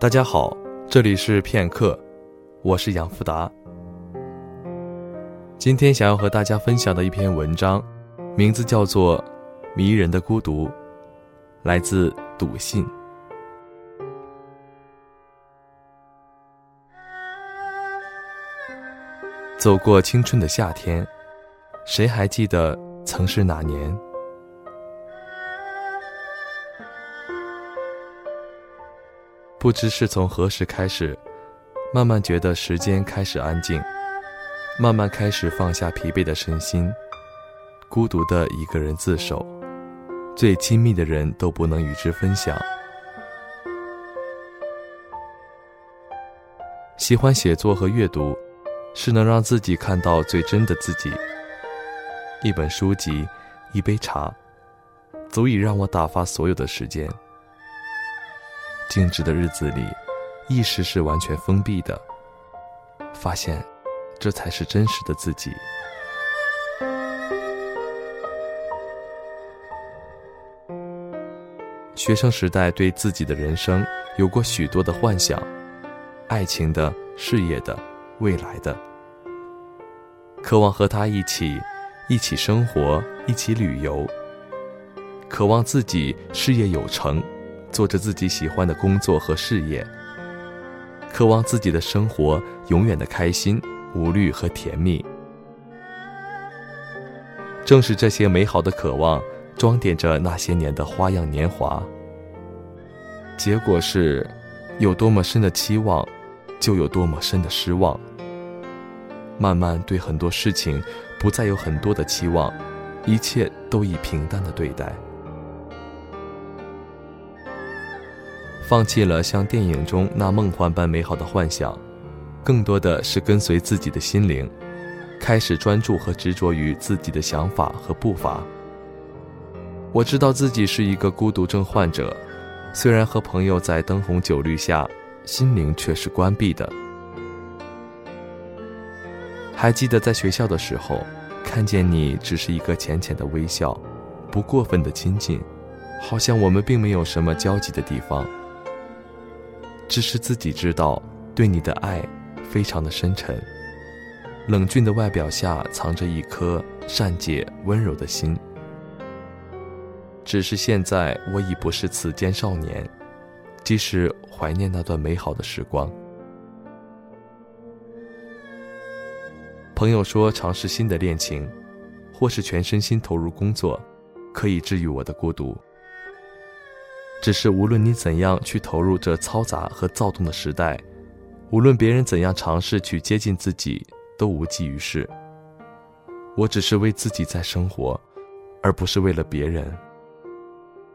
大家好，这里是片刻，我是杨福达。今天想要和大家分享的一篇文章，名字叫做《迷人的孤独》，来自笃信。走过青春的夏天，谁还记得曾是哪年？不知是从何时开始，慢慢觉得时间开始安静，慢慢开始放下疲惫的身心，孤独的一个人自守，最亲密的人都不能与之分享。喜欢写作和阅读，是能让自己看到最真的自己。一本书籍，一杯茶，足以让我打发所有的时间。静止的日子里，意识是完全封闭的。发现，这才是真实的自己。学生时代对自己的人生有过许多的幻想，爱情的、事业的、未来的，渴望和他一起，一起生活，一起旅游，渴望自己事业有成。做着自己喜欢的工作和事业，渴望自己的生活永远的开心、无虑和甜蜜。正是这些美好的渴望，装点着那些年的花样年华。结果是，有多么深的期望，就有多么深的失望。慢慢对很多事情，不再有很多的期望，一切都以平淡的对待。放弃了像电影中那梦幻般美好的幻想，更多的是跟随自己的心灵，开始专注和执着于自己的想法和步伐。我知道自己是一个孤独症患者，虽然和朋友在灯红酒绿下，心灵却是关闭的。还记得在学校的时候，看见你只是一个浅浅的微笑，不过分的亲近，好像我们并没有什么交集的地方。只是自己知道，对你的爱非常的深沉。冷峻的外表下藏着一颗善解温柔的心。只是现在我已不是此间少年，即使怀念那段美好的时光。朋友说，尝试新的恋情，或是全身心投入工作，可以治愈我的孤独。只是无论你怎样去投入这嘈杂和躁动的时代，无论别人怎样尝试去接近自己，都无济于事。我只是为自己在生活，而不是为了别人。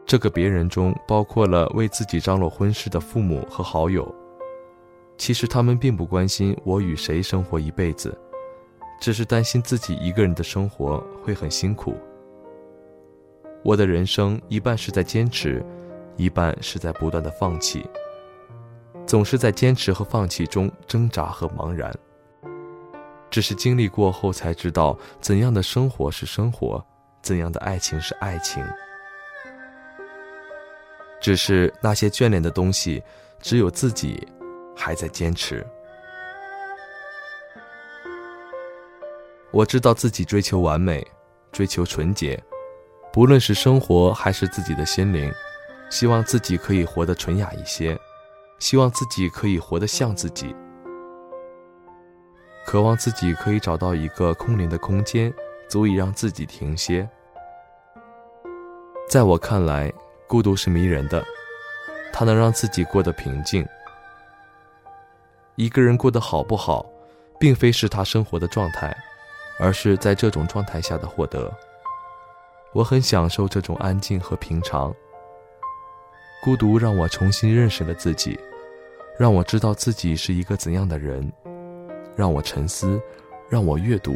这个别人中包括了为自己张罗婚事的父母和好友，其实他们并不关心我与谁生活一辈子，只是担心自己一个人的生活会很辛苦。我的人生一半是在坚持。一半是在不断的放弃，总是在坚持和放弃中挣扎和茫然。只是经历过后才知道，怎样的生活是生活，怎样的爱情是爱情。只是那些眷恋的东西，只有自己还在坚持。我知道自己追求完美，追求纯洁，不论是生活还是自己的心灵。希望自己可以活得纯雅一些，希望自己可以活得像自己，渴望自己可以找到一个空灵的空间，足以让自己停歇。在我看来，孤独是迷人的，它能让自己过得平静。一个人过得好不好，并非是他生活的状态，而是在这种状态下的获得。我很享受这种安静和平常。孤独让我重新认识了自己，让我知道自己是一个怎样的人，让我沉思，让我阅读，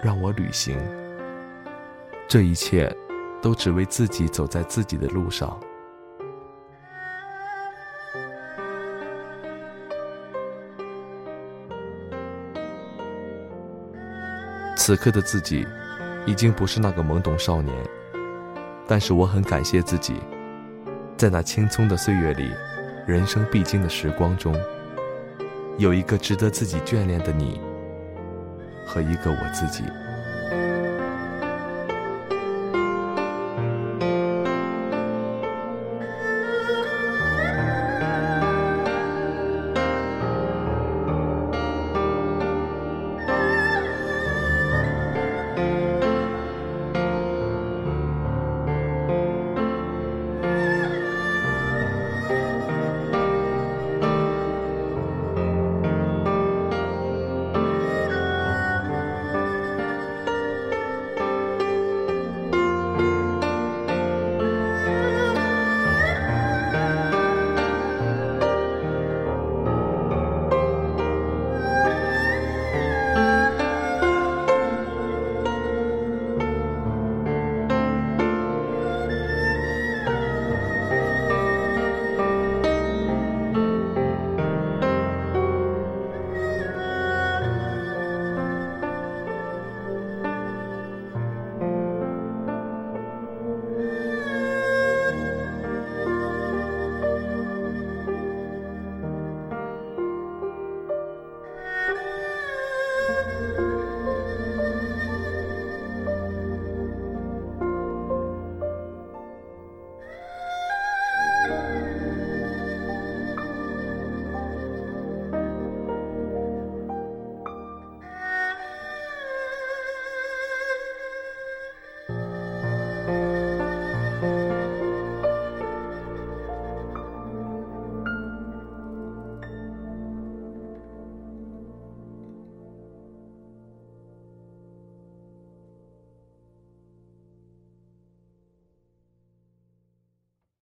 让我旅行。这一切，都只为自己走在自己的路上。此刻的自己，已经不是那个懵懂少年，但是我很感谢自己。在那青葱的岁月里，人生必经的时光中，有一个值得自己眷恋的你，和一个我自己。